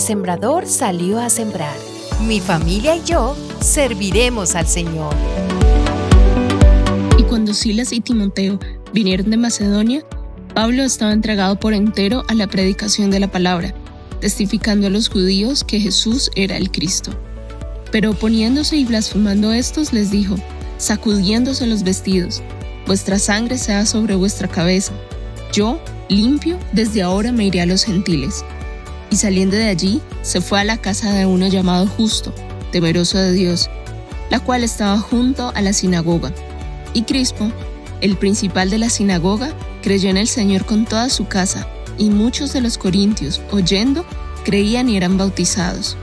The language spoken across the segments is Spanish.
sembrador salió a sembrar. Mi familia y yo serviremos al Señor. Y cuando Silas y Timoteo vinieron de Macedonia, Pablo estaba entregado por entero a la predicación de la palabra, testificando a los judíos que Jesús era el Cristo. Pero oponiéndose y blasfemando estos, les dijo, sacudiéndose los vestidos, vuestra sangre sea sobre vuestra cabeza. Yo, limpio, desde ahora me iré a los gentiles. Y saliendo de allí, se fue a la casa de uno llamado Justo, temeroso de Dios, la cual estaba junto a la sinagoga. Y Crispo, el principal de la sinagoga, creyó en el Señor con toda su casa, y muchos de los corintios, oyendo, creían y eran bautizados.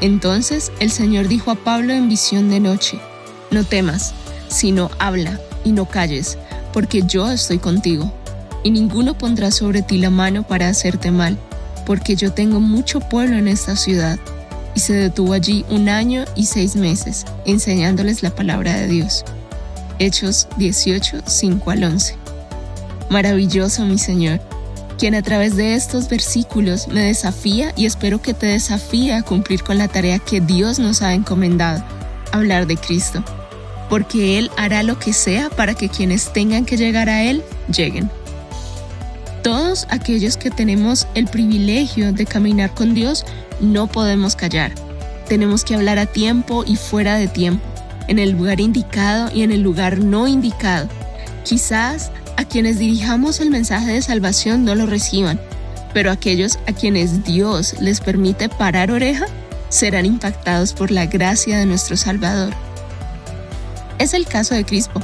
Entonces el Señor dijo a Pablo en visión de noche, No temas, sino habla y no calles, porque yo estoy contigo, y ninguno pondrá sobre ti la mano para hacerte mal, porque yo tengo mucho pueblo en esta ciudad. Y se detuvo allí un año y seis meses, enseñándoles la palabra de Dios. Hechos 18, 5 al 11. Maravilloso mi Señor, quien a través de estos versículos me desafía y espero que te desafíe a cumplir con la tarea que Dios nos ha encomendado, hablar de Cristo, porque Él hará lo que sea para que quienes tengan que llegar a Él lleguen. Todos aquellos que tenemos el privilegio de caminar con Dios no podemos callar. Tenemos que hablar a tiempo y fuera de tiempo, en el lugar indicado y en el lugar no indicado. Quizás a quienes dirijamos el mensaje de salvación no lo reciban, pero aquellos a quienes Dios les permite parar oreja serán impactados por la gracia de nuestro Salvador. Es el caso de Crispo,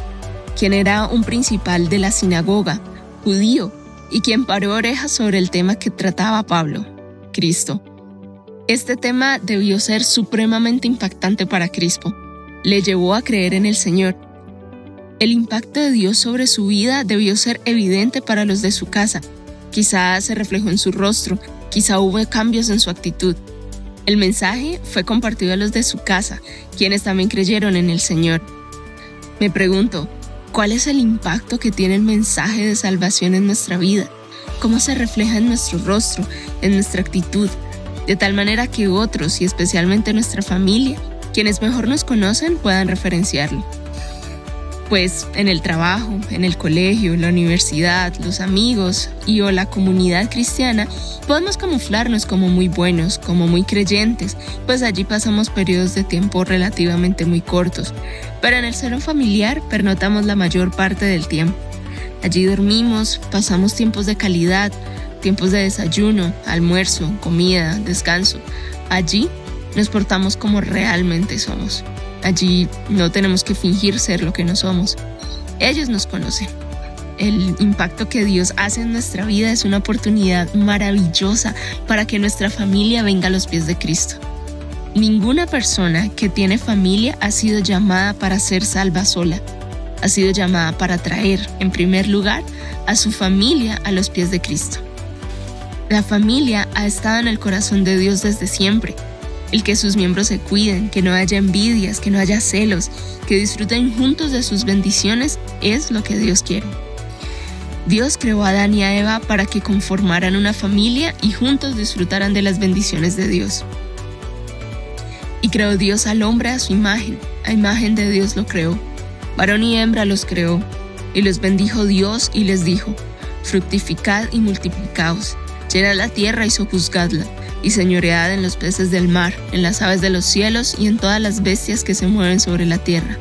quien era un principal de la sinagoga, judío, y quien paró orejas sobre el tema que trataba Pablo, Cristo. Este tema debió ser supremamente impactante para Crispo. Le llevó a creer en el Señor. El impacto de Dios sobre su vida debió ser evidente para los de su casa. Quizá se reflejó en su rostro, quizá hubo cambios en su actitud. El mensaje fue compartido a los de su casa, quienes también creyeron en el Señor. Me pregunto, ¿Cuál es el impacto que tiene el mensaje de salvación en nuestra vida? ¿Cómo se refleja en nuestro rostro, en nuestra actitud? De tal manera que otros, y especialmente nuestra familia, quienes mejor nos conocen, puedan referenciarlo pues en el trabajo, en el colegio, la universidad, los amigos y o la comunidad cristiana, podemos camuflarnos como muy buenos, como muy creyentes, pues allí pasamos periodos de tiempo relativamente muy cortos. Pero en el salón familiar pernotamos la mayor parte del tiempo. Allí dormimos, pasamos tiempos de calidad, tiempos de desayuno, almuerzo, comida, descanso. Allí nos portamos como realmente somos. Allí no tenemos que fingir ser lo que no somos. Ellos nos conocen. El impacto que Dios hace en nuestra vida es una oportunidad maravillosa para que nuestra familia venga a los pies de Cristo. Ninguna persona que tiene familia ha sido llamada para ser salva sola. Ha sido llamada para traer, en primer lugar, a su familia a los pies de Cristo. La familia ha estado en el corazón de Dios desde siempre el que sus miembros se cuiden, que no haya envidias, que no haya celos, que disfruten juntos de sus bendiciones, es lo que Dios quiere. Dios creó a Adán y a Eva para que conformaran una familia y juntos disfrutaran de las bendiciones de Dios. Y creó Dios al hombre a su imagen, a imagen de Dios lo creó. Varón y hembra los creó, y los bendijo Dios y les dijo, fructificad y multiplicaos, llenad la tierra y sojuzgadla y señoread en los peces del mar, en las aves de los cielos y en todas las bestias que se mueven sobre la tierra.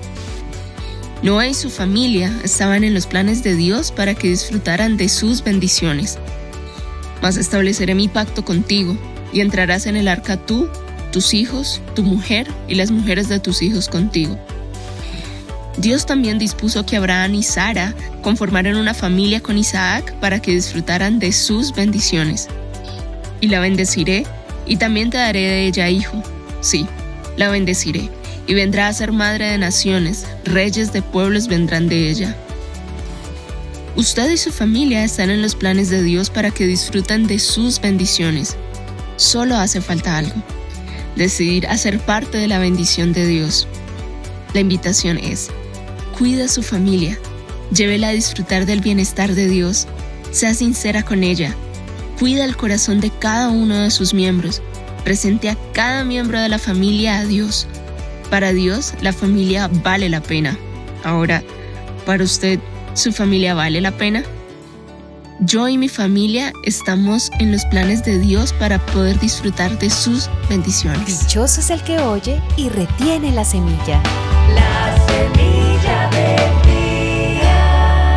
Noé y su familia estaban en los planes de Dios para que disfrutaran de sus bendiciones. Mas estableceré mi pacto contigo, y entrarás en el arca tú, tus hijos, tu mujer y las mujeres de tus hijos contigo. Dios también dispuso que Abraham y Sara conformaran una familia con Isaac para que disfrutaran de sus bendiciones y la bendeciré, y también te daré de ella hijo. Sí, la bendeciré, y vendrá a ser madre de naciones, reyes de pueblos vendrán de ella. Usted y su familia están en los planes de Dios para que disfruten de sus bendiciones. Solo hace falta algo, decidir hacer parte de la bendición de Dios. La invitación es, cuida a su familia, llévela a disfrutar del bienestar de Dios, sea sincera con ella, cuida el corazón de cada uno de sus miembros, Presente a cada miembro de la familia a Dios. Para Dios, la familia vale la pena. Ahora, ¿para usted, su familia vale la pena? Yo y mi familia estamos en los planes de Dios para poder disfrutar de sus bendiciones. Dichoso es el que oye y retiene la semilla. La semilla día.